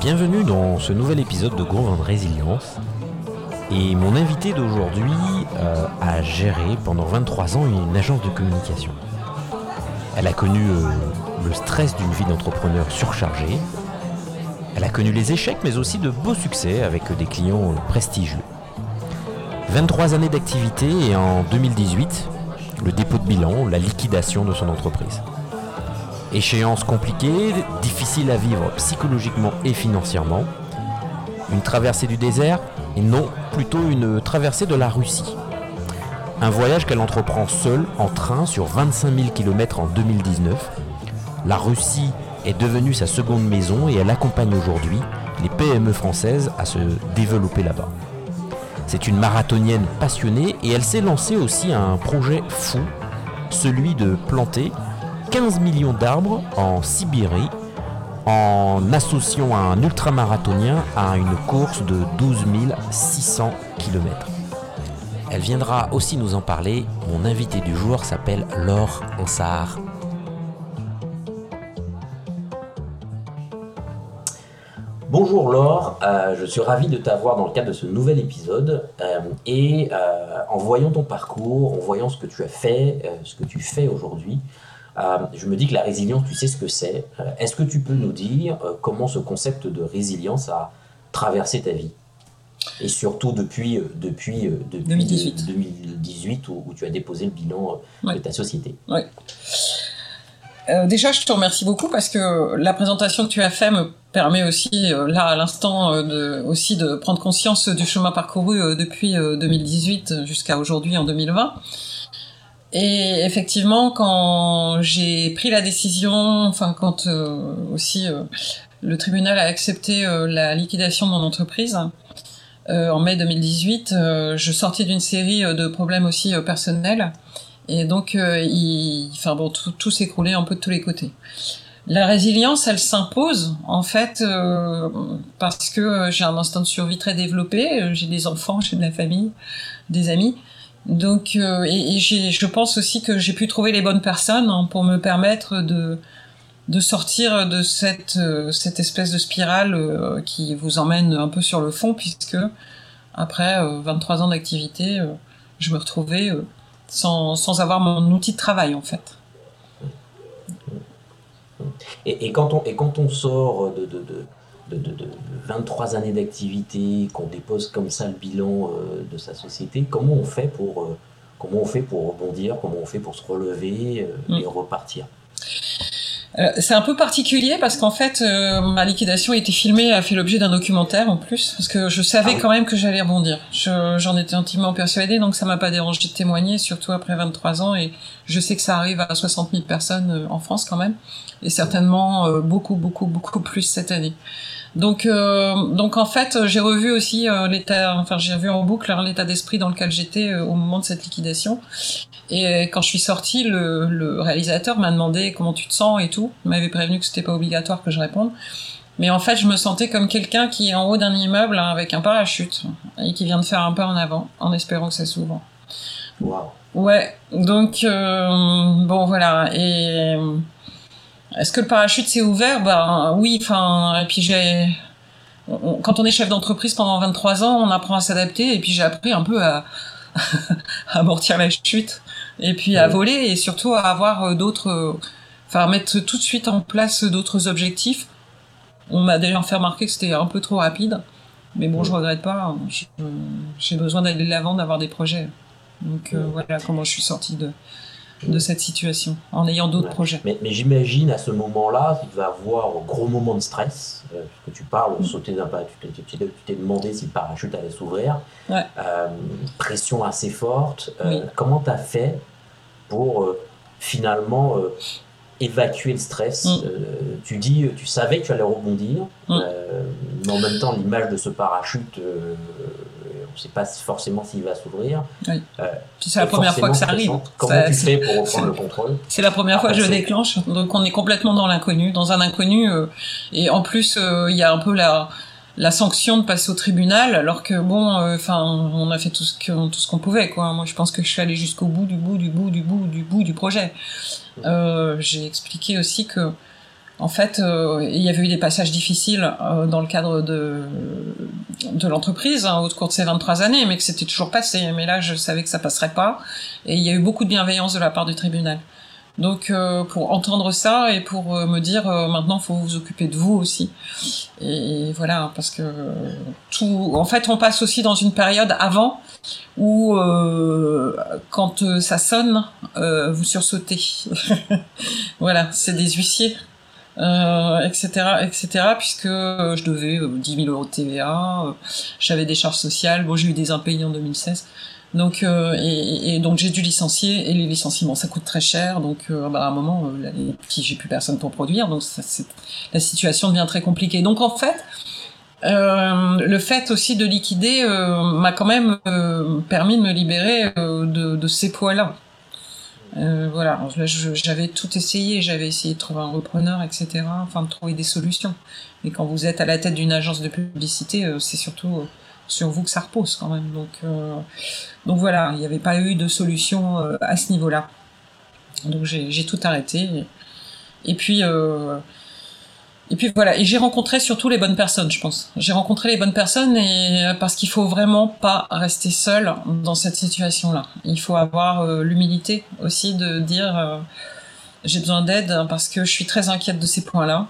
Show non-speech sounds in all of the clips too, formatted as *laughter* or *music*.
Bienvenue dans ce nouvel épisode de Gros de Résilience. Et mon invité d'aujourd'hui euh, a géré pendant 23 ans une agence de communication. Elle a connu euh, le stress d'une vie d'entrepreneur surchargée. Elle a connu les échecs mais aussi de beaux succès avec des clients prestigieux. 23 années d'activité et en 2018, le dépôt de bilan, la liquidation de son entreprise. Échéance compliquée, difficile à vivre psychologiquement et financièrement. Une traversée du désert et non, plutôt une traversée de la Russie. Un voyage qu'elle entreprend seule en train sur 25 000 km en 2019. La Russie est devenue sa seconde maison et elle accompagne aujourd'hui les PME françaises à se développer là-bas. C'est une marathonienne passionnée et elle s'est lancée aussi à un projet fou, celui de planter 15 millions d'arbres en Sibérie en associant un ultramarathonien à une course de 12 600 km. Elle viendra aussi nous en parler. Mon invité du jour s'appelle Laure Ansar. Bonjour Laure, euh, je suis ravi de t'avoir dans le cadre de ce nouvel épisode. Euh, et euh, en voyant ton parcours, en voyant ce que tu as fait, ce que tu fais aujourd'hui, je me dis que la résilience, tu sais ce que c'est. Euh, est-ce que tu peux nous dire euh, comment ce concept de résilience a traversé ta vie? Et surtout depuis, depuis, depuis 2018, 2018 où, tu as déposé le bilan de ta société. Oui. déjà, je te remercie beaucoup parce que la présentation que tu as faite me permet aussi, là à l'instant, de, aussi de prendre conscience du chemin parcouru depuis 2018 jusqu'à aujourd'hui en 2020. Et effectivement, quand j'ai pris la décision, enfin quand euh, aussi euh, le tribunal a accepté euh, la liquidation de mon entreprise en mai 2018, je sortais d'une série de problèmes aussi personnels et donc enfin bon, tout, tout s'écroulait un peu de tous les côtés. La résilience, elle s'impose en fait parce que j'ai un instinct de survie très développé, j'ai des enfants, j'ai de la famille, des amis. Donc, euh, et, je pense aussi que j'ai pu trouver les bonnes personnes hein, pour me permettre de, de sortir de cette, euh, cette espèce de spirale euh, qui vous emmène un peu sur le fond, puisque après 23 ans d'activité, je me retrouvais sans, sans avoir mon outil de travail en fait. Et, quand, on, et quand on sort de de, 23 années d'activité, qu'on dépose comme ça le bilan euh, de sa société, comment on fait pour, euh, comment on fait pour rebondir, comment on fait pour se relever euh, et mm. repartir c'est un peu particulier parce qu'en fait, ma liquidation a été filmée, a fait l'objet d'un documentaire en plus, parce que je savais ah quand même que j'allais rebondir. J'en étais intimement persuadée, donc ça m'a pas dérangé de témoigner, surtout après 23 ans, et je sais que ça arrive à 60 000 personnes en France quand même, et certainement beaucoup, beaucoup, beaucoup plus cette année. Donc, euh, donc en fait, j'ai revu aussi euh, l'état, enfin j'ai vu en boucle hein, l'état d'esprit dans lequel j'étais euh, au moment de cette liquidation. Et quand je suis sortie, le, le réalisateur m'a demandé comment tu te sens et tout. Il m'avait prévenu que c'était pas obligatoire que je réponde. Mais en fait, je me sentais comme quelqu'un qui est en haut d'un immeuble hein, avec un parachute et qui vient de faire un pas en avant en espérant que ça s'ouvre. Wow. Ouais, donc bon voilà et est-ce que le parachute s'est ouvert? Ben oui, enfin, et puis j'ai. Quand on est chef d'entreprise pendant 23 ans, on apprend à s'adapter, et puis j'ai appris un peu à, *laughs* amortir la chute, et puis à voler, et surtout à avoir euh, d'autres. Euh, enfin, mettre tout de suite en place d'autres objectifs. On m'a déjà fait remarquer que c'était un peu trop rapide, mais bon, je regrette pas. Hein. J'ai besoin d'aller de l'avant, d'avoir des projets. Donc euh, voilà comment je suis sortie de, de cette situation en ayant d'autres projets. Mais, j'imagine à ce moment-là, tu vas avoir un gros moment de stress, euh, que tu parles, mm. sauter d'un pas, tu t'es demandé si le parachute allait s'ouvrir, euh, pression assez forte. Euh, comment tu as fait pour finalement évacuer le stress. Mm. tu dis, tu savais que tu allais rebondir, mm. mais en même temps, l'image de ce parachute ne sais pas forcément s'il va s'ouvrir. Oui. Euh, c'est la première fois que ça arrive. Comment tu fais pour reprendre le contrôle C'est la première fois que je déclenche, donc on est complètement dans l'inconnu, dans un inconnu, euh, et en plus euh, il y a un peu la la sanction de passer au tribunal, alors que bon, enfin, on a fait tout ce que tout ce qu'on pouvait, quoi. Moi, je pense que je suis allée jusqu'au bout du bout du bout du bout du bout du projet. J'ai expliqué aussi que en fait, euh, il y avait eu des passages difficiles euh, dans le cadre de, de l'entreprise hein, au cours de ces 23 années, mais que c'était toujours passé. Mais là, je savais que ça passerait pas. Et il y a eu beaucoup de bienveillance de la part du tribunal. Donc, euh, pour entendre ça et pour me dire maintenant, faut vous occuper de vous aussi. Et, voilà, parce que tout, en fait, on passe aussi dans une période avant où, quand ça sonne, vous sursautez. *laughs* voilà, c'est des huissiers euh, etc., etc., puisque euh, je devais 10 euh, 000 euros de TVA, euh, j'avais des charges sociales, bon, j'ai eu des impayés en 2016. Donc, et, et, donc j'ai dû licencier, et les licenciements, ça coûte très cher, donc bah, à un moment, j'ai plus personne pour produire, donc ça, la situation devient très compliquée. Donc en fait, le fait aussi de liquider m'a quand même permis de me libérer de, de ces poids-là. Euh, voilà, j'avais tout essayé, j'avais essayé de trouver un repreneur, etc., enfin de trouver des solutions. Mais quand vous êtes à la tête d'une agence de publicité, euh, c'est surtout euh, sur vous que ça repose quand même. Donc, donc voilà, il n'y avait pas eu de solution à ce niveau-là. Donc j'ai tout arrêté. Et, puis et puis voilà, et j'ai rencontré surtout les bonnes personnes, je pense. J'ai rencontré les bonnes personnes et euh, parce qu'il faut vraiment pas rester seul dans cette situation-là. Il faut avoir euh, l'humilité aussi de dire euh, j'ai besoin d'aide parce que je suis très inquiète de ces points-là.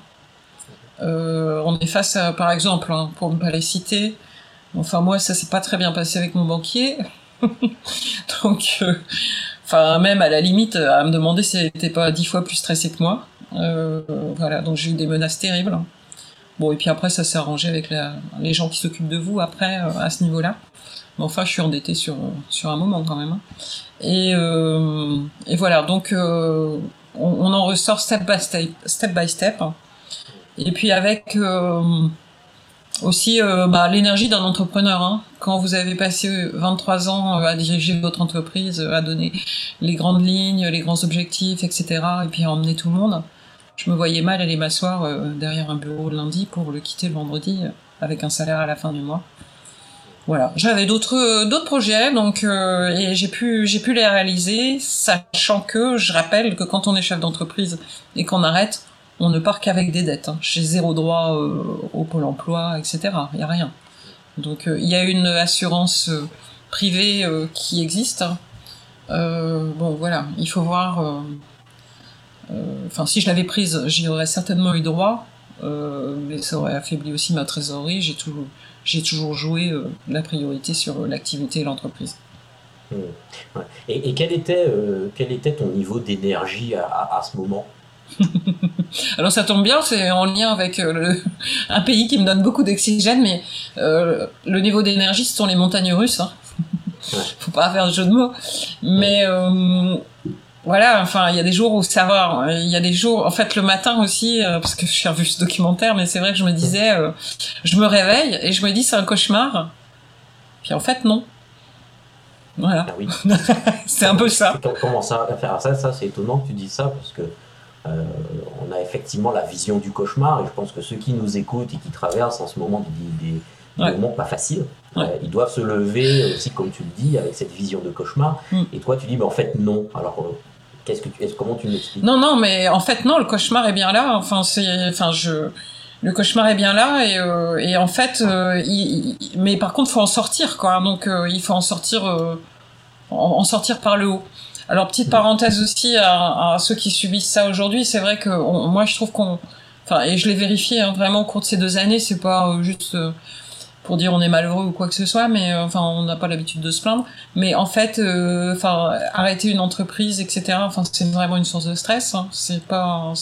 on est face à, par exemple, hein, pour ne pas les citer, enfin moi ça s'est pas très bien passé avec mon banquier, *laughs* donc enfin même à la limite à me demander si elle était pas dix fois plus stressée que moi. Euh, voilà, donc j'ai eu des menaces terribles. Bon, et puis après, ça s'est arrangé avec les gens qui s'occupent de vous après, euh, à ce niveau-là. Mais enfin, je suis endettée sur, sur un moment quand même. Hein. Et, euh, et voilà, donc on, en ressort step by step. step, by step. Et puis avec aussi bah, l'énergie d'un entrepreneur. Hein. Quand vous avez passé 23 ans à diriger votre entreprise, à donner les grandes lignes, les grands objectifs, etc., et puis à emmener tout le monde, je me voyais mal aller m'asseoir euh, derrière un bureau le lundi pour le quitter le vendredi euh, avec un salaire à la fin du mois. Voilà, j'avais d'autres euh, projets donc et j'ai pu les réaliser, sachant que je rappelle que quand on est chef d'entreprise et qu'on arrête, on ne part qu'avec des dettes. Hein. J'ai zéro droit au pôle emploi, etc. Il y a rien. Donc il y a une assurance privée qui existe. Bon voilà, il faut voir enfin, si je l'avais prise, j'y aurais certainement eu droit, euh, mais ça aurait affaibli aussi ma trésorerie. J'ai toujours, j'ai toujours joué euh, la priorité sur l'activité et l'entreprise. Mmh. Et, quel, était, quel était ton niveau d'énergie à, ce moment? *laughs* Alors ça tombe bien, c'est en lien avec un pays qui me donne beaucoup d'oxygène, mais le niveau d'énergie, ce sont les montagnes russes. Hein. *laughs* Faut pas faire de jeu de mots. Mais voilà, enfin, il y a des jours où ça va. Il y a des jours, en fait, le matin aussi, euh, parce que j'ai revu ce documentaire, mais c'est vrai que je me disais, euh, je me réveille et je me dis c'est un cauchemar. Puis en fait, non. Voilà. Ah oui. *laughs* c'est un peu ça. Comment ça faire ça Ça, c'est étonnant que tu dises ça parce que euh, on a effectivement la vision du cauchemar et je pense que ceux qui nous écoutent et qui traversent en ce moment des, des, moments pas faciles, ils doivent se lever aussi, comme tu le dis, avec cette vision de cauchemar. Mm. Et toi, tu dis, mais en fait, non. Alors, Qu'est-ce que tu, comment tu l'expliques? Non, non, mais en fait, non, le cauchemar est bien là. Enfin, c'est, enfin, je, le cauchemar est bien là et, euh, et en fait, euh, mais par contre, faut en sortir, quoi. Donc, euh, il faut en sortir, en, sortir par le haut. Alors, petite parenthèse aussi à, ceux qui subissent ça aujourd'hui, c'est vrai que moi, je trouve qu'on, enfin, et je l'ai vérifié hein, vraiment au cours de ces deux années, c'est pas juste pour dire on est malheureux ou quoi que ce soit, mais euh, enfin on n'a pas l'habitude de se plaindre. Mais en fait, euh, enfin arrêter une entreprise, etc. Enfin c'est vraiment une source de stress. Hein. C'est pas,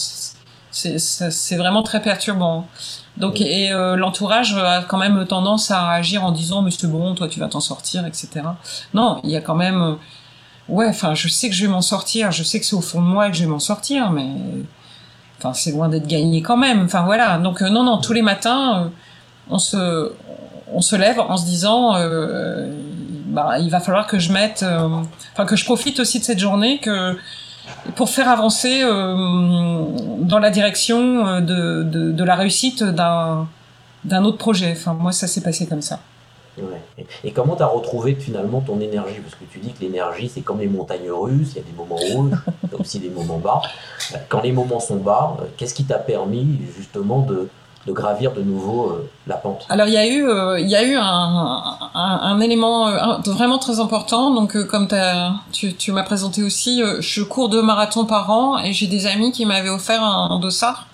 c'est vraiment très perturbant. Donc et euh, l'entourage a quand même tendance à agir en disant mais c'est bon, toi tu vas t'en sortir, etc. Non, il y a quand même, ouais, enfin je sais que je vais m'en sortir, je sais que c'est au fond de moi que je vais m'en sortir, mais enfin c'est loin d'être gagné quand même. Enfin voilà, donc non non tous les matins on se on se lève en se disant euh, bah, il va falloir que je mette euh, que je profite aussi de cette journée que pour faire avancer euh, dans la direction de, de, la réussite d'un d'un autre projet enfin moi ça s'est passé comme ça. Et comment tu as retrouvé finalement ton énergie? Parce que tu dis que l'énergie, c'est comme les montagnes russes, il y a des moments hauts, il y a aussi des moments bas. Quand les moments sont bas, qu'est-ce qui t'a permis justement de, de gravir de nouveau euh, la pente Alors il y a eu, euh, il y a eu un, un, élément euh, vraiment très important. Donc comme tu, tu m'as présenté aussi, je cours deux marathons par an et j'ai des amis qui m'avaient offert un, un, dossard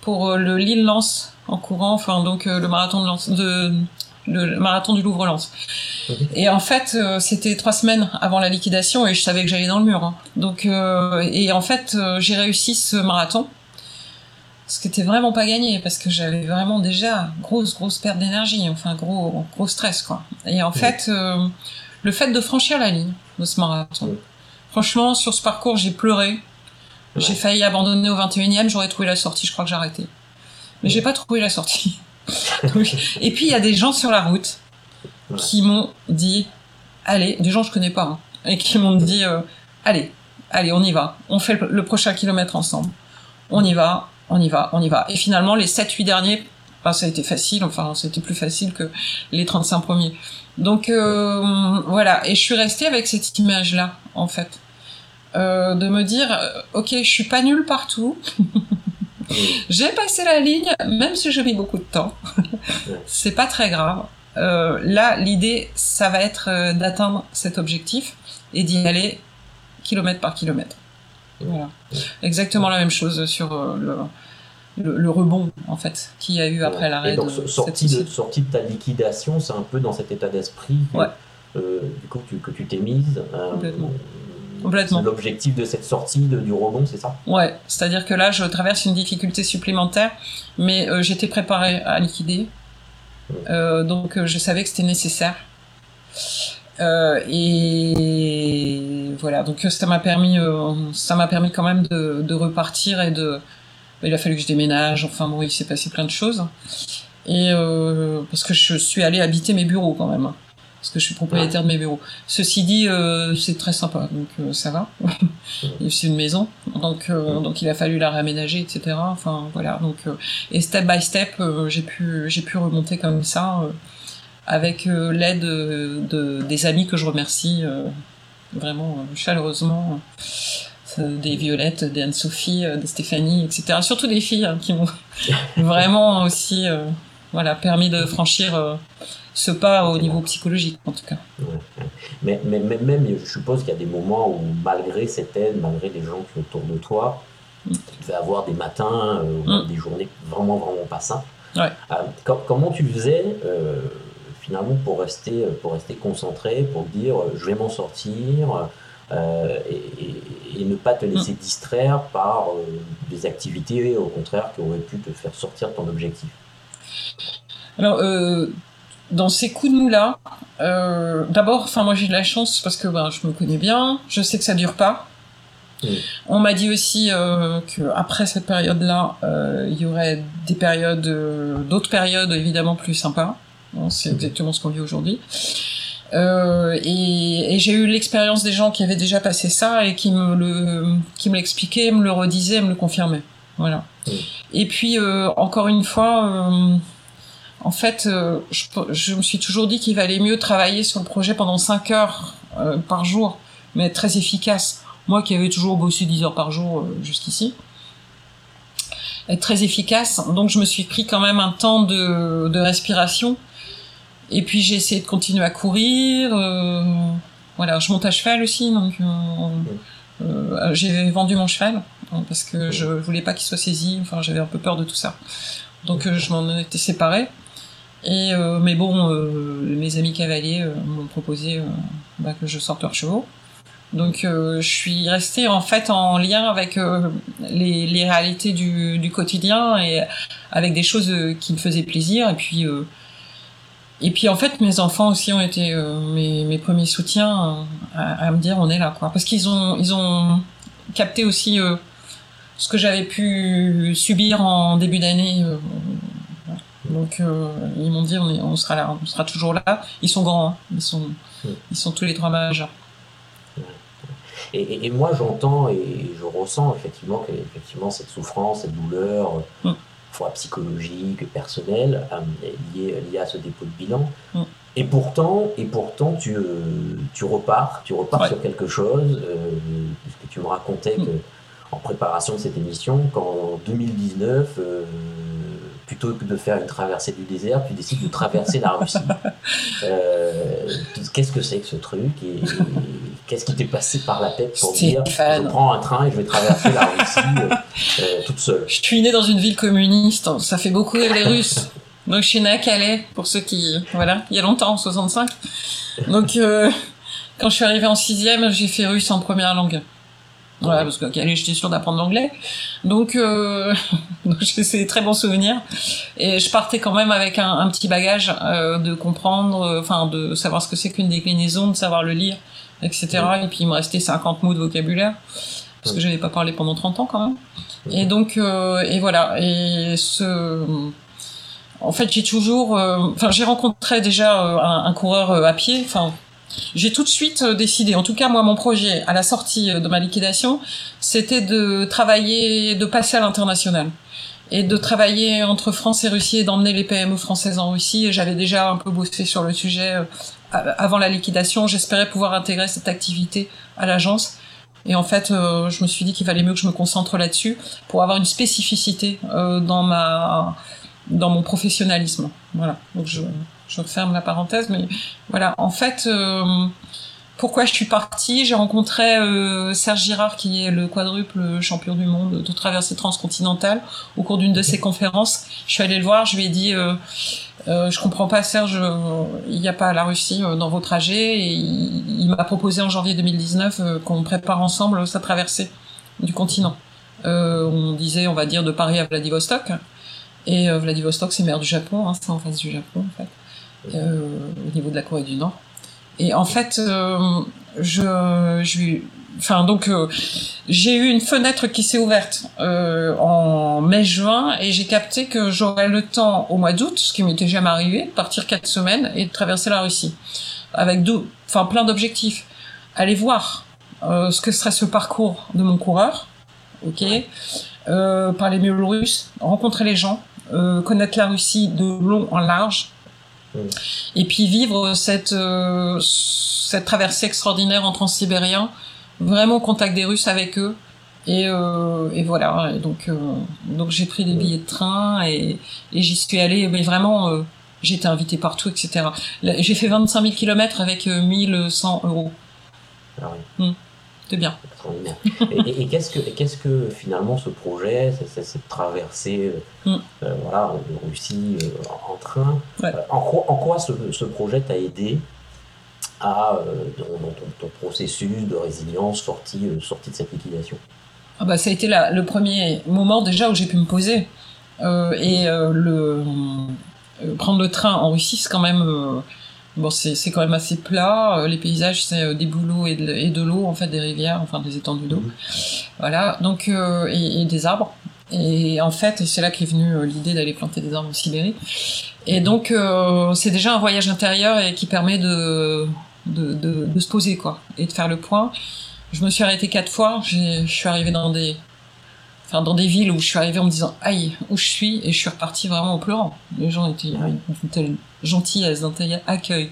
pour le Lille Lance en courant, enfin donc le marathon de, Lance, de le marathon du Louvre-Lens. Et en fait, c'était trois semaines avant la liquidation et je savais que j'allais dans le mur. Hein. Donc, et en fait, j'ai réussi ce marathon ce qui était vraiment pas gagné parce que j'avais vraiment déjà grosse grosse perte d'énergie, enfin gros gros stress quoi. Et en fait, euh, le fait de franchir la ligne de ce marathon, franchement sur ce parcours j'ai pleuré, j'ai failli abandonner au 21e, j'aurais trouvé la sortie, je crois que j'ai arrêté, mais j'ai pas trouvé la sortie. *laughs* et puis il y a des gens sur la route qui m'ont dit, allez, des gens que je connais pas, hein, et qui m'ont dit, euh, allez, allez, on y va, on fait le prochain kilomètre ensemble, on y va, on y va, on y va. Et finalement, les 7-8 derniers, bah, ça a été facile, enfin, c'était plus facile que les 35 premiers. Donc, euh, voilà. Et je suis restée avec cette image-là, en fait. Euh, de me dire, euh, ok, je suis pas nulle partout. *laughs* J'ai passé la ligne, même si j'ai mis beaucoup de temps. *laughs* C'est pas très grave. là, l'idée, ça va être d'atteindre cet objectif et d'y aller kilomètre par kilomètre. Voilà. Exactement la même chose sur euh, le, le, rebond en fait qu'il y a eu après l'arrêt. de sortie de, sortie de ta liquidation, c'est un peu dans cet état d'esprit que, euh, du coup, que tu t'es mise. Euh, Complètement. Complètement. L'objectif de cette sortie de, du rebond, c'est ça? Ouais, c'est-à-dire que là, je traverse une difficulté supplémentaire, mais j'étais préparé à liquider, donc je savais que c'était nécessaire. Et voilà, donc ça m'a permis, euh, ça m'a permis quand même de, de, repartir et de. Il a fallu que je déménage. Enfin bon, il s'est passé plein de choses. Et euh, parce que je suis allée habiter mes bureaux quand même, parce que je suis propriétaire de mes bureaux. Ceci dit, euh, c'est très sympa, donc euh, ça va. *laughs* c'est une maison, donc donc il a fallu la réaménager, etc. Enfin voilà, donc et step by step, j'ai pu j'ai pu remonter comme ça avec euh, l'aide de, des amis que je remercie euh, vraiment euh, chaleureusement des Violettes, des Anne-Sophie, des Stéphanie, etc. Surtout des filles hein, qui m'ont *laughs* vraiment aussi voilà, permis de franchir ce pas au niveau psychologique, en tout cas. Mais, mais, même, je suppose qu'il y a des moments où, malgré cette aide, malgré les gens qui sont autour de toi, mm. tu devais avoir des matins, mm. des journées vraiment, vraiment pas simples. comment tu faisais finalement pour rester, pour rester concentré, pour dire je vais m'en sortir euh, et, ne pas te laisser mm. distraire par euh, des activités au contraire qui auraient pu te faire sortir de ton objectif. Alors, euh, dans ces coups de mou-là, d'abord, enfin moi j'ai de la chance parce que ben, je me connais bien, je sais que ça dure pas. Mm. On m'a dit aussi euh, qu'après cette période-là, il y aurait des périodes, d'autres périodes évidemment plus sympas. C'est exactement ce qu'on vit aujourd'hui. Euh, et, et j'ai eu l'expérience des gens qui avaient déjà passé ça et qui me le, qui me l'expliquaient, me le redisaient, me le confirmaient. Voilà. Et puis euh, encore une fois, euh, en fait, euh, je, je, me suis toujours dit qu'il valait mieux travailler sur le projet pendant 5 heures euh, par jour, mais être très efficace. Moi qui avais toujours bossé 10 heures par jour jusqu'ici, être très efficace. Donc je me suis pris quand même un temps de, de respiration et puis j'ai essayé de continuer à courir. Euh, voilà, je monte à cheval aussi, donc euh, euh, j'ai vendu mon cheval hein, parce que je voulais pas qu'il soit saisi. Enfin, j'avais un peu peur de tout ça. Donc je m'en étais séparée. Et mais bon, mes amis cavaliers m'ont proposé bah, que je sorte leurs chevaux. Donc je suis restée en fait en lien avec les, les, réalités du, du, quotidien et avec des choses qui me faisaient plaisir. Et puis et puis en fait, mes enfants aussi ont été euh, mes, mes, premiers soutiens euh, à, me dire on est là quoi, parce qu'ils ont ils ont capté aussi euh, ce que j'avais pu subir en début d'année. donc ils m'ont dit on, est, on sera là, on sera toujours là. Ils sont grands, hein. ils sont ils sont tous les trois majeurs. Et, et, moi j'entends et je ressens effectivement que effectivement cette souffrance, cette douleur. Mm fois psychologique, personnel, lié, lié, à ce dépôt de bilan. Mm. Et pourtant, et pourtant tu, tu repars, tu repars sur quelque chose, puisque tu me racontais mm. que en préparation de cette émission, qu'en 2019, plutôt que de faire une traversée du désert, tu décides de traverser la Russie. *laughs* Euh, qu'est-ce que c'est que ce truc et, qu'est-ce qui t'est passé par la tête pour dire je prends un train et je vais traverser la Russie euh, euh, toute seule Je suis né dans une ville communiste, ça fait beaucoup rire les Russes. Donc je suis né à Calais, pour ceux qui... Voilà, il y a longtemps, en 65. Donc quand je suis arrivé en sixième, j'ai fait russe en première langue. Voilà, parce que Calais, j'étais sûre d'apprendre l'anglais. Donc, euh, *laughs* c'est très bons souvenirs. Et je partais quand même avec un, un petit bagage euh, de comprendre, euh, enfin, de savoir ce que c'est qu'une déclinaison, de savoir le lire, etc. Et puis, il me restait 50 mots de vocabulaire, parce que j'avais pas parlé pendant 30 ans quand même. Et donc, euh, et voilà. Et ce... En fait, j'ai toujours... Euh, enfin, j'ai rencontré déjà un, un coureur à pied, enfin j'ai tout de suite euh, décidé, en tout cas moi mon projet à la sortie euh, de ma liquidation, c'était de travailler, de passer à l'international et de travailler entre France et Russie et d'emmener les PME françaises en Russie. J'avais déjà un peu bossé sur le sujet euh, avant la liquidation. J'espérais pouvoir intégrer cette activité à l'agence. Et en fait, je me suis dit qu'il valait mieux que je me concentre là-dessus pour avoir une spécificité dans ma dans mon professionnalisme. Voilà. Donc je je referme la parenthèse, mais voilà. En fait, euh, pourquoi je suis partie? J'ai rencontré euh, Serge Girard, qui est le quadruple champion du monde de traversée transcontinentale, au cours d'une de ses conférences. Je suis allée le voir, je lui ai dit euh, euh je comprends pas Serge, il n'y a pas la Russie dans vos trajets. Et il, m'a proposé en janvier 2019 qu'on prépare ensemble sa traversée du continent. on disait, on va dire, de Paris à Vladivostok. Et Vladivostok, c'est mer du Japon, hein, c'est en face du Japon en fait au niveau de la Corée du Nord. Et en fait, euh, je, je, enfin donc euh, j'ai eu une fenêtre qui s'est ouverte euh, en mai-juin et j'ai capté que j'aurais le temps au mois d'août, ce qui m'était jamais arrivé, de partir quatre semaines et de traverser la Russie avec deux, enfin plein d'objectifs. Aller voir euh, ce que serait ce parcours de mon coureur, ok, euh, parler mieux le russe, rencontrer les gens, connaître la Russie de long en large, et puis vivre cette, euh, cette traversée extraordinaire en transsibérien, vraiment au contact des Russes avec eux. Et, euh, et voilà, et donc, euh, donc j'ai pris des billets de train et, et j'y suis allée, mais vraiment, j'ai été invitée partout, etc. J'ai fait 25 000 km avec 1100 euros. Ah oui. Hmm. C'est bien. et, et qu'est-ce que, qu'est-ce que finalement ce projet, cette, traversée euh, mm. euh, voilà, en Russie euh, en train, en, quoi, en quoi ce, ce projet t'a aidé à, dans, ton, processus de résilience sorti, sorti de cette liquidation? Ah bah, Ça a été la, le premier moment déjà où j'ai pu me poser. et le, prendre le train en Russie, c'est quand même Bon, c'est quand même assez plat. Euh, les paysages, c'est euh, des bouleaux et de, l'eau, en fait, des rivières, enfin des étendues d'eau. Mhm. Voilà, donc, euh, et, des arbres. Et en fait, c'est là qu'est venue l'idée d'aller planter des arbres en Sibérie. Et donc, c'est déjà un voyage intérieur et qui permet de, de, de, se poser, quoi, et de faire le point. Je me suis arrêtée quatre fois. Je suis arrivée dans des enfin dans des villes où je suis arrivée en me disant aïe où je suis et je suis repartie vraiment en pleurant. Les gens étaient, étaient gentils elles un accueil.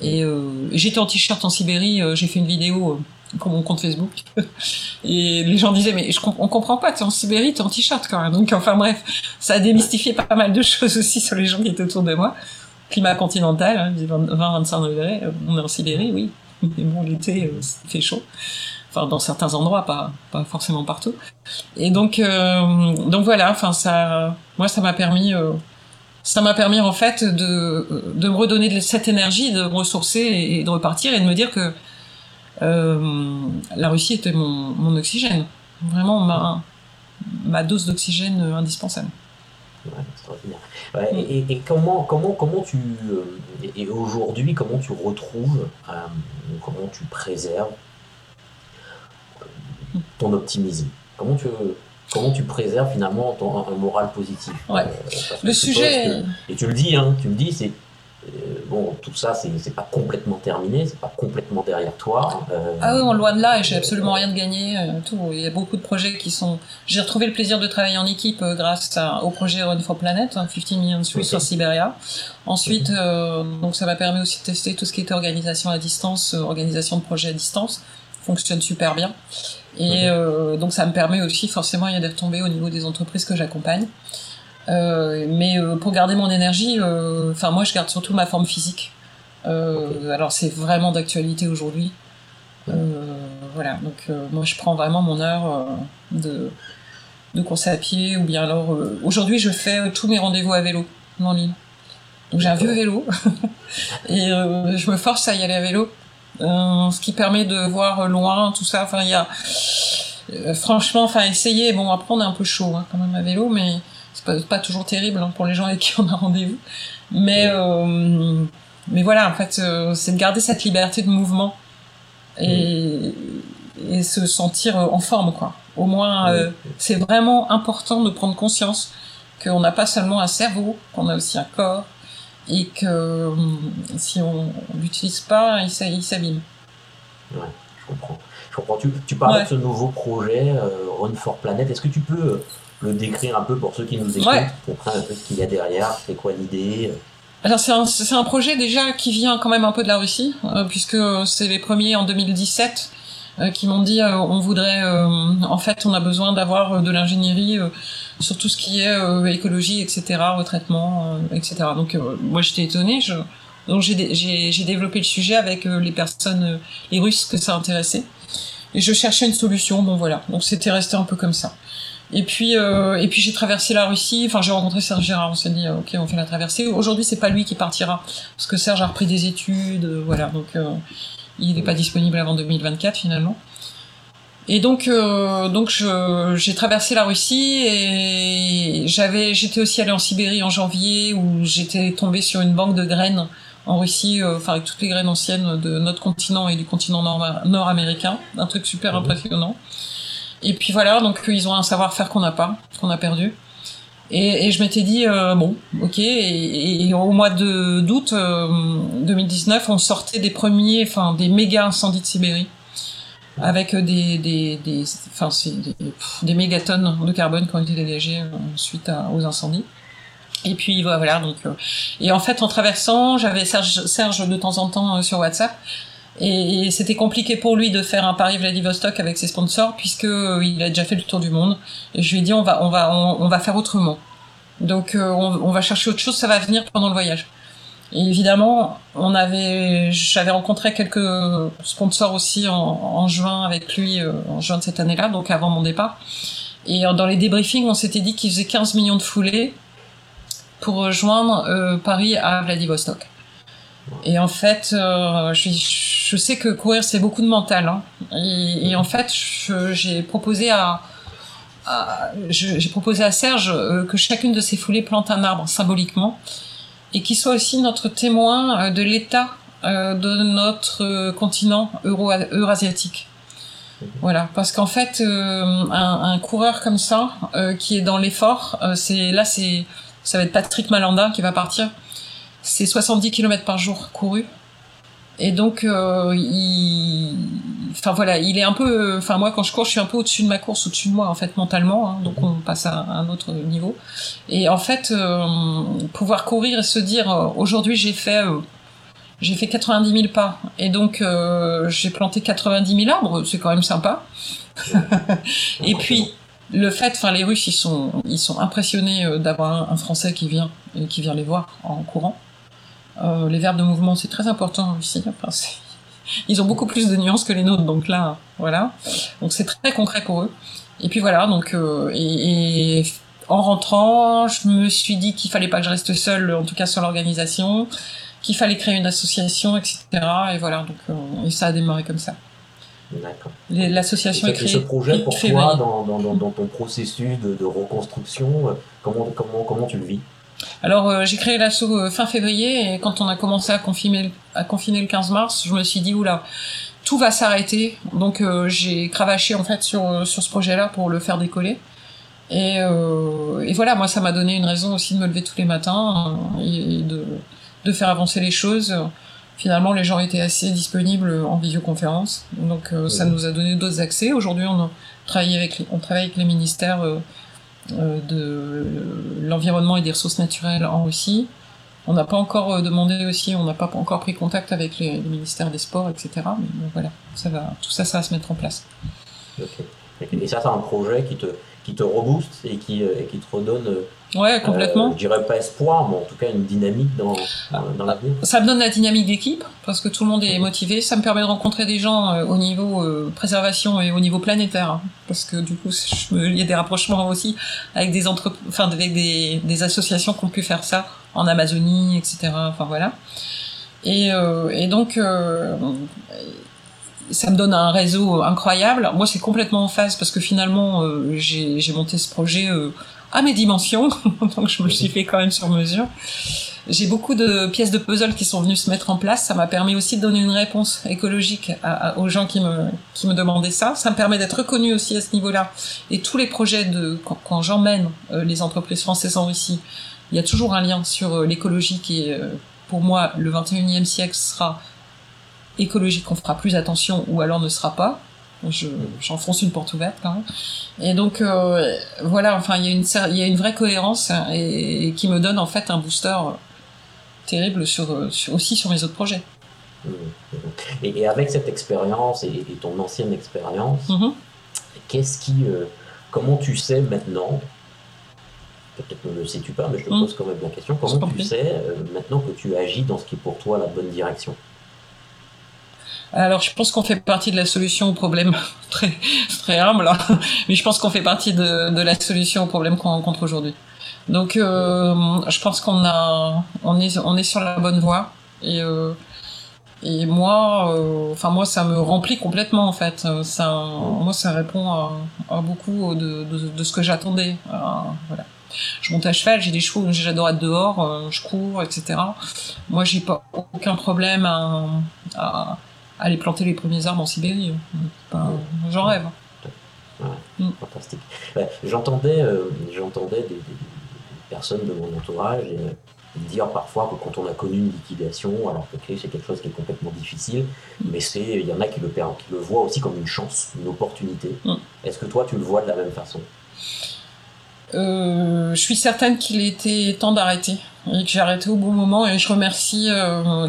Et euh, j'étais en t-shirt en Sibérie euh, j'ai fait une vidéo euh, pour mon compte Facebook. *laughs* Et les gens disaient mais je, on comprend pas t'es en Sibérie t'es en t-shirt quand même. Donc enfin bref ça a démystifié pas mal de *laughs* choses aussi sur les gens qui étaient autour de moi. Climat continental hein, 20-25 degrés on est en Sibérie oui. *laughs* Mais bon l'été il fait chaud dans certains endroits, pas forcément partout. Et donc euh, donc voilà, enfin ça, moi ça m'a permis euh, ça m'a permis en fait de de me redonner cette énergie, de me ressourcer et, de repartir et de me dire que euh, la Russie était mon, mon oxygène, vraiment ma ma dose d'oxygène indispensable. Et, comment, comment, comment tu, et aujourd'hui, comment tu retrouves, comment tu préserves ton optimisme Comment tu, comment tu préserves finalement ton, un moral positif? Ouais. Euh, le sujet. et tu le dis, hein, tu le dis, c'est. Euh, bon, tout ça, c'est pas complètement terminé, c'est pas complètement derrière toi. Euh, ah oui, on loin de là, et j'ai absolument rien de gagné. Euh, tout. Il y a beaucoup de projets qui sont. J'ai retrouvé le plaisir de travailler en équipe grâce au projet Run for Planet, 15 hein, Million Swiss sur Siberia. Ensuite, donc ça m'a permis aussi de tester tout ce qui était organisation à distance, organisation de projet à distance. Fonctionne super bien. Et mhm. donc ça me permet aussi, forcément, il y a des retombées au niveau des entreprises que j'accompagne. Euh, mais euh, pour garder mon énergie, euh, enfin moi je garde surtout ma forme physique. Alors c'est vraiment d'actualité aujourd'hui. voilà, donc moi je prends vraiment mon heure de, de course à pied ou bien alors aujourd'hui je fais tous mes rendez-vous à vélo en ligne. Donc j'ai un vieux vélo *laughs* et je me force à y aller à vélo, ce qui permet de voir loin tout ça. Enfin il y a franchement, enfin essayer. Bon après on est un peu chaud hein, quand même à vélo, mais pas, toujours terrible hein, pour les gens avec qui on a rendez-vous. Mais, euh, mais voilà, en fait, euh, c'est de garder cette liberté de mouvement et, et se sentir en forme, quoi. Au moins, euh, c'est vraiment important de prendre conscience qu'on n'a pas seulement un cerveau, qu'on a aussi un corps, et que si on l'utilise pas, il s'abîme. Ouais, je comprends. Je comprends. Tu, tu parlais de ce nouveau projet, Run for Planet. Est-ce que tu peux le décrire un peu pour ceux qui nous écoutent, comprennent un peu ce qu'il y a derrière, c'est quoi l'idée alors c'est un, un, projet déjà qui vient quand même un peu de la Russie, euh, puisque c'est les premiers en 2017 euh, qui m'ont dit euh, on voudrait, en fait on a besoin d'avoir de l'ingénierie sur tout ce qui est écologie, etc., retraitement, etc. Donc moi j'étais étonnée, je, donc j'ai développé le sujet avec les personnes, les Russes que ça intéressait, et je cherchais une solution, bon voilà, donc c'était resté un peu comme ça. Et puis, euh, et puis j'ai traversé la Russie. Enfin, j'ai rencontré Serge Gérard. On s'est dit, ok, on fait la traversée. Aujourd'hui, c'est pas lui qui partira parce que Serge a repris des études, euh, voilà. Donc, euh, il n'est pas disponible avant 2024 finalement. Et donc, euh, donc j'ai traversé la Russie et j'avais, j'étais aussi allé en Sibérie en janvier où j'étais tombé sur une banque de graines en Russie, euh, enfin avec toutes les graines anciennes de notre continent et du continent nord-américain, un truc super mmh. impressionnant. Et puis voilà, donc ils ont un savoir-faire qu'on n'a pas, qu'on a perdu. Et, et je m'étais dit euh, bon, ok. Et, et, au mois de d'août 2019, euh, on sortait des premiers, enfin des méga incendies de Sibérie, avec des des des, enfin des, des, mégatonnes de carbone qui ont été dégagées euh, suite à, aux incendies. Et puis voilà, donc et en fait en traversant, j'avais Serge, Serge de temps en temps sur WhatsApp et, c'était compliqué pour lui de faire un Paris Vladivostok avec ses sponsors puisque euh, il a déjà fait le tour du monde. Et je lui ai dit on va on va on, va faire autrement. Donc euh, on, va chercher autre chose, ça va venir pendant le voyage. Et évidemment, on avait, j'avais rencontré quelques sponsors aussi en, en juin avec lui, euh, en juin de cette année-là, donc avant mon départ. Et dans les débriefings, on s'était dit qu'il faisait 15 millions de foulées pour rejoindre Paris à Vladivostok. Et en fait, euh, je, sais que courir c'est beaucoup de mental. Hein. Et, en fait, j'ai proposé à, j'ai proposé à Serge euh, que chacune de ces foulées plante un arbre symboliquement et qu'il soit aussi notre témoin euh, de l'état de notre continent euro eurasiatique. Voilà, parce qu'en fait, un, un, coureur comme ça, qui est dans l'effort, c'est là, c'est ça va être Patrick Malanda qui va partir c'est 70 km par jour couru. Et donc, euh, il... enfin voilà, il est un peu, enfin moi quand je cours, je suis un peu au-dessus de ma course, au-dessus de moi en fait mentalement. Hein, donc on passe à un autre niveau. Et en fait, euh, pouvoir courir et se dire, euh, aujourd'hui j'ai fait, j'ai fait 90 000 pas, et donc j'ai planté 90 000 arbres, c'est quand même sympa. *laughs* et puis le fait, enfin les Russes ils sont, ils sont impressionnés d'avoir un Français qui vient qui vient les voir en courant. Euh, les verbes de mouvement, c'est très important aussi. Enfin, ils ont beaucoup plus de nuances que les nôtres, donc là, voilà. Donc c'est très concret pour eux. Et puis voilà, donc euh, et, en rentrant, je me suis dit qu'il fallait pas que je reste seule, en tout cas sur l'organisation, qu'il fallait créer une association, etc. Et voilà, donc euh, et ça a démarré comme ça. L'association est créée. ce projet pour toi, dans, dans, dans, ton processus de, de reconstruction, comment, comment, comment tu le vis? Alors euh, j'ai créé l'assaut euh, fin février et quand on a commencé à confiner, à confiner le 15 mars, je me suis dit oula, tout va s'arrêter. Donc euh, j'ai cravaché en fait sur sur ce projet-là pour le faire décoller. Et, et voilà, moi ça m'a donné une raison aussi de me lever tous les matins et de de faire avancer les choses. Finalement, les gens étaient assez disponibles en visioconférence, donc ça nous a donné d'autres accès. Aujourd'hui, on travaille avec les, on travaille avec les ministères de l'environnement et des ressources naturelles en Russie. On n'a pas encore demandé aussi, on n'a pas encore pris contact avec les, ministères des sports, etc. Mais voilà, tout ça, ça va se mettre en place. Et ça, c'est un projet qui te, qui te rebooste et qui, euh, qui te redonne. Euh, ouais, complètement. Euh, je dirais pas espoir, mais en tout cas une dynamique dans, dans l'avenir. Ça me donne la dynamique d'équipe parce que tout le monde est motivé. Ça me permet de rencontrer des gens au niveau préservation et au niveau planétaire. Hein, parce que du coup, il y a des rapprochements aussi avec des enfin avec des, des associations qui ont pu faire ça en Amazonie, etc. Enfin voilà. Et, et donc ça me donne un réseau incroyable. Moi, c'est complètement en phase parce que finalement, euh, j'ai monté ce projet euh, à mes dimensions, *laughs* donc je me suis fait quand même sur mesure. J'ai beaucoup de pièces de puzzle qui sont venues se mettre en place. Ça m'a permis aussi de donner une réponse écologique aux gens qui me, qui me demandaient ça. Ça me permet d'être reconnu aussi à ce niveau-là. Et tous les projets de quand, quand j'emmène euh, les entreprises françaises en Russie, il y a toujours un lien sur l'écologie qui est, pour moi, le 21e siècle sera écologique, on fera plus attention ou alors ne sera pas. J'enfonce une porte ouverte quand même. Et donc euh, voilà, enfin il y a une il y a une vraie cohérence et, qui me donne en fait un booster terrible sur, aussi sur mes autres projets. Et, avec cette expérience et, ton ancienne expérience, mm-hmm. qu'est-ce qui, euh, comment tu sais maintenant peut-être ne le sais-tu pas, mais je te pose quand même la question. Comment tu sais euh, maintenant que tu agis dans ce qui est pour toi la bonne direction? Alors, je pense qu'on fait partie de la solution au problème *laughs* très, très humble, hein. mais je pense qu'on fait partie de, de, la solution au problème qu'on rencontre aujourd'hui. Donc, euh, je pense qu'on a, on est, on est sur la bonne voie. Et, euh, et moi, euh, enfin moi, ça me remplit complètement en fait. Ça, moi, ça répond à, à beaucoup de, de, de, ce que j'attendais. voilà. Je monte à cheval, j'ai des chevaux, j'adore être dehors, je cours, etc. Moi, j'ai pas aucun problème à, à aller planter les premiers arbres en Sibérie. J'en rêve. Mm. Fantastique. j'entendais, euh, j'entendais des, personnes de mon entourage euh, dire parfois que quand on a connu une liquidation, alors que c'est quelque chose qui est complètement difficile, mm. mais c'est, il y en a qui le, qui le voient aussi comme une chance, une opportunité. Mm. Est-ce que toi tu le vois de la même façon? Euh, je suis certaine qu'il était temps d'arrêter et que j'ai arrêté au bon moment et je remercie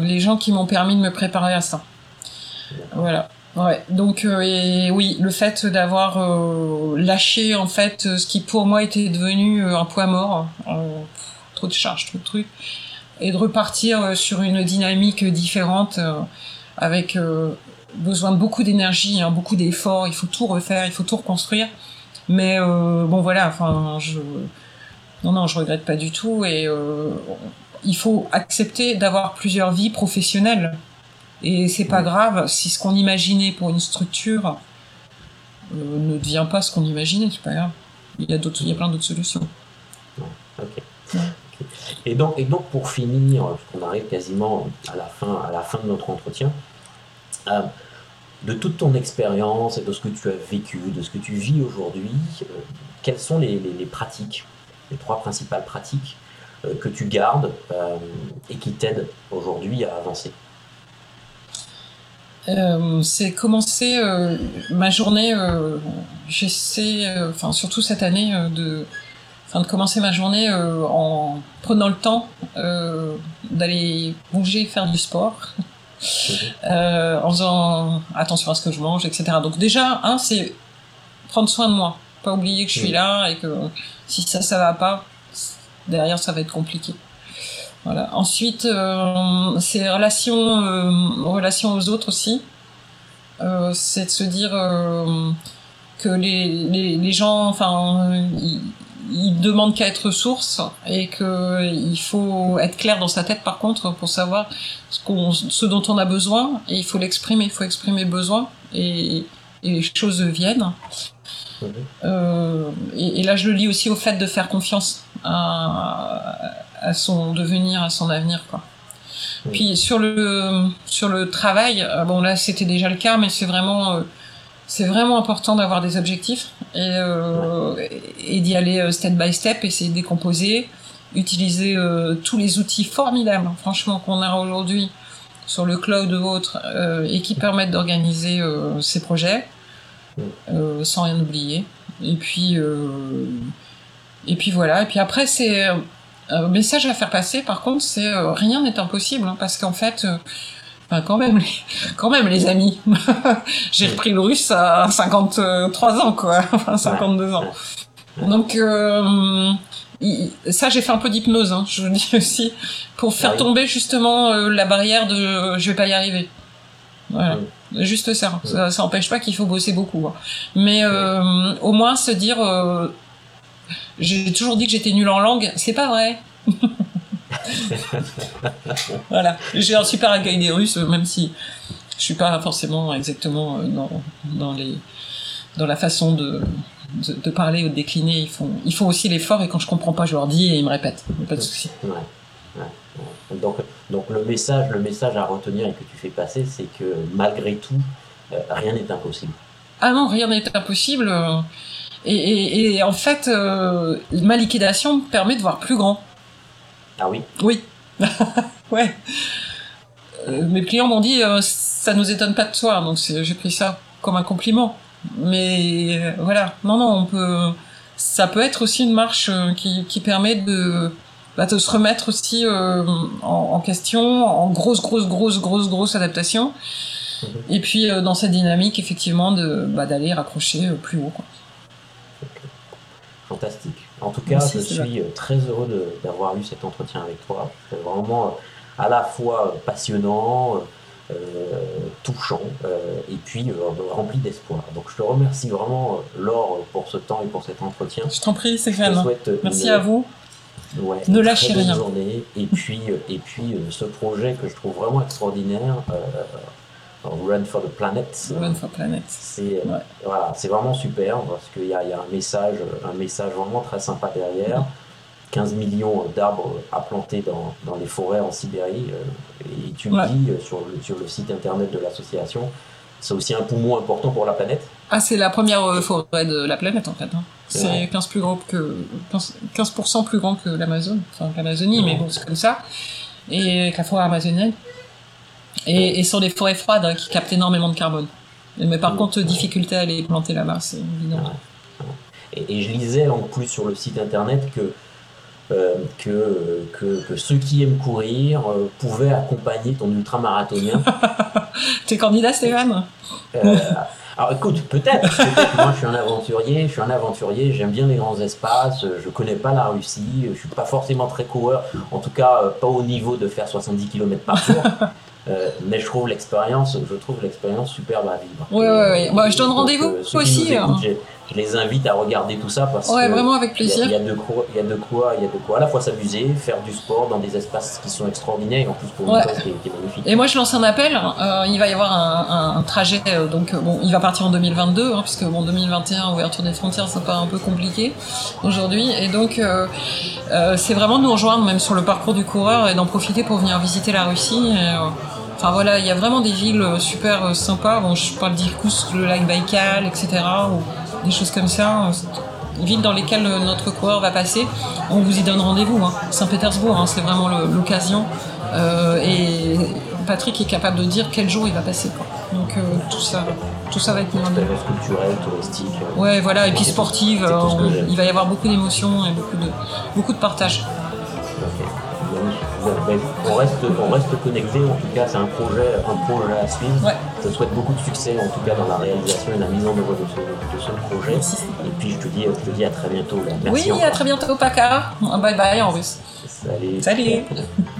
les gens qui m'ont permis de me préparer à ça. Voilà. Ouais. Donc euh, et oui, le fait d'avoir euh, lâché en fait ce qui pour moi était devenu euh, un poids mort, trop de charges, trop de trucs, et de repartir sur une dynamique différente avec besoin de beaucoup d'énergie, hein, beaucoup d'efforts. Il faut tout refaire, il faut tout reconstruire. Mais bon voilà, enfin je non non, je regrette pas du tout et il faut accepter d'avoir plusieurs vies professionnelles et c'est pas grave si ce qu'on imaginait pour une structure euh, ne devient pas ce qu'on imaginait, c'est pas grave. Il y a d'autres, il y a plein d'autres solutions. Et donc, et donc pour finir, parce qu'on arrive quasiment à la fin, à la fin de notre entretien, euh, de toute ton expérience et de ce que tu as vécu, de ce que tu vis aujourd'hui, euh, quelles sont les, les, pratiques, les trois principales pratiques que tu gardes et qui t'aident aujourd'hui à avancer? Euh, c'est commencer euh, ma journée. Euh, j'essaie, enfin surtout cette année, de, enfin de commencer ma journée en prenant le temps d'aller bouger, faire du sport, *laughs* en faisant attention à ce que je mange, etc. Donc déjà, un, c'est prendre soin de moi, pas oublier que je suis là et que si ça ça va pas, derrière ça va être compliqué. Voilà. Ensuite, euh, c'est relations, euh, aux autres aussi. Euh, c'est de se dire euh, que les, les, les, gens, enfin, ils, ils demandent qu'à être source et que il faut être clair dans sa tête par contre pour savoir ce, qu'on, ce dont on a besoin et il faut l'exprimer, il faut exprimer besoin et, et les choses viennent. Et, et, là, je le lis aussi au fait de faire confiance à, à son devenir, à son avenir, quoi. Puis sur le sur le travail, euh, bon là c'était déjà le cas, mais c'est vraiment euh, c'est vraiment important d'avoir des objectifs et, euh, et d'y aller step by step, essayer de décomposer utiliser tous les outils formidables, franchement, qu'on a aujourd'hui sur le cloud ou autre, et qui permettent d'organiser ces projets sans rien oublier. Et puis, et puis voilà. Et puis après, c'est un message à faire passer. Par contre, c'est rien n'est impossible, hein, parce qu'en fait Enfin, quand même, les, *laughs* quand même, les amis. *laughs* J'ai repris le russe à 53 ans, quoi. *laughs* Enfin, 52 ans. Donc, euh, ça, j'ai fait un peu d'hypnose, hein, je vous dis aussi, pour faire ah tomber justement euh, la barrière de je vais pas y arriver. Voilà. Juste ça. ça. Ça n'empêche pas qu'il faut bosser beaucoup. Hein. Mais euh, au moins se dire, euh, j'ai toujours dit que j'étais nulle en langue, c'est pas vrai. *laughs* voilà. J'ai un super accueil des Russes, même si je suis pas forcément exactement euh, dans, dans, les, dans la façon de, de, parler ou de décliner. Ils font, ils font aussi l'effort et quand je comprends pas, je leur dis et ils me répètent. Pas de souci. Donc, donc le, message, le message à retenir et que tu fais passer, c'est que malgré tout, euh, rien n'est impossible. Ah non, rien n'est impossible. Et, et, en fait, euh, ma liquidation permet de voir plus grand. Ah oui? Oui. *laughs* ouais. Euh, mes clients m'ont dit euh, ça nous étonne pas de toi, donc j'ai pris ça comme un compliment. Mais euh, voilà, non, non, on peut. Ça peut être aussi une marche qui, qui permet de, bah, de se remettre aussi en, question, en grosse, grosse, grosse, grosse, grosse adaptation. Mhm. Et puis dans cette dynamique, effectivement, de bah, d'aller raccrocher plus haut. Quoi. Fantastique. En tout cas, je suis euh, très heureux d'avoir eu cet entretien avec toi. C'est vraiment euh, à la fois euh, passionnant, touchant et puis rempli d'espoir. Donc je te remercie vraiment, Laure, pour ce temps et pour cet entretien. Je t'en prie, c'est Merci à vous. ne lâchez rien. Journée. Et puis, et puis ce projet que je trouve vraiment extraordinaire, Run for the Planet. Run for Planet. C'est voilà, c'est vraiment super parce qu'il y, y, a un message, un message vraiment très sympa derrière. 15 millions d'arbres à planter dans, dans, les forêts en Sibérie. Euh, et tu le dis euh, sur le, sur le site internet de l'association, c'est aussi un poumon important pour la planète. Ah, c'est la première euh, forêt de la planète en fait. Hein. C'est 15 plus grand que 15%, plus grand que l'Amazon, enfin l'Amazonie, mais bon, c'est comme ça. Et que la forêt amazonienne. Et, et sur des forêts froides hein, qui captent énormément de carbone. Mais par contre, difficulté à les planter là-bas, c'est évident. Et, je lisais en plus sur le site internet que, euh, que, que, que, ceux qui aiment courir euh, pouvaient accompagner ton ultramarathonien. *laughs* es candidat, Stéphane? Euh, Alors écoute, peut-être. Moi, je suis un aventurier, je suis un aventurier, j'aime bien les grands espaces, je connais pas la Russie, je suis pas forcément très coureur, en tout cas pas au niveau de faire 70 km par jour. *laughs* Euh, mais je trouve l'expérience, je trouve l'expérience superbe à vivre. Oui, oui, oui. Moi, je donne rendez-vous aussi. Hein. je, les invite à regarder tout ça parce ouais, vraiment avec plaisir. Il y, a de quoi, il y a de quoi, il y a de quoi à la fois s'amuser, faire du sport dans des espaces qui sont extraordinaires et en plus pour une cause qui, est, magnifique. Et moi, je lance un appel. Euh, il va y avoir un, un, trajet, euh, donc bon, il va partir en 2022, hein, puisque bon, 2021, ouverture des frontières, c'est pas un peu compliqué aujourd'hui. Et donc, c'est vraiment de nous rejoindre même sur le parcours du coureur et d'en profiter pour venir visiter la Russie. Et, Enfin voilà, il y a vraiment des villes euh, super euh, sympas. Bon, je parle d'Irkoutsk, le lac Baïkal, etc. ou des choses comme ça. Des villes dans lesquelles euh, notre coureur va passer. On vous y donne rendez-vous. Hein. Saint-Pétersbourg, hein, c'est vraiment l'occasion. et Patrick est capable de dire quel jour il va passer. Donc tout ça, tout ça va être mis en culturel, touristique. Ouais, voilà, et puis sportive. il va y avoir beaucoup d'émotions et beaucoup de, beaucoup de partage on reste, on reste connecté. En tout cas, c'est un projet, un projet à suivre. Je te souhaite beaucoup de succès, en tout cas, dans la réalisation et la mise en œuvre de ce, projet. Et puis, je te dis, je te dis à très bientôt. oui, à très bientôt, Paca. Bye bye en russe. Salut. Salut. *laughs*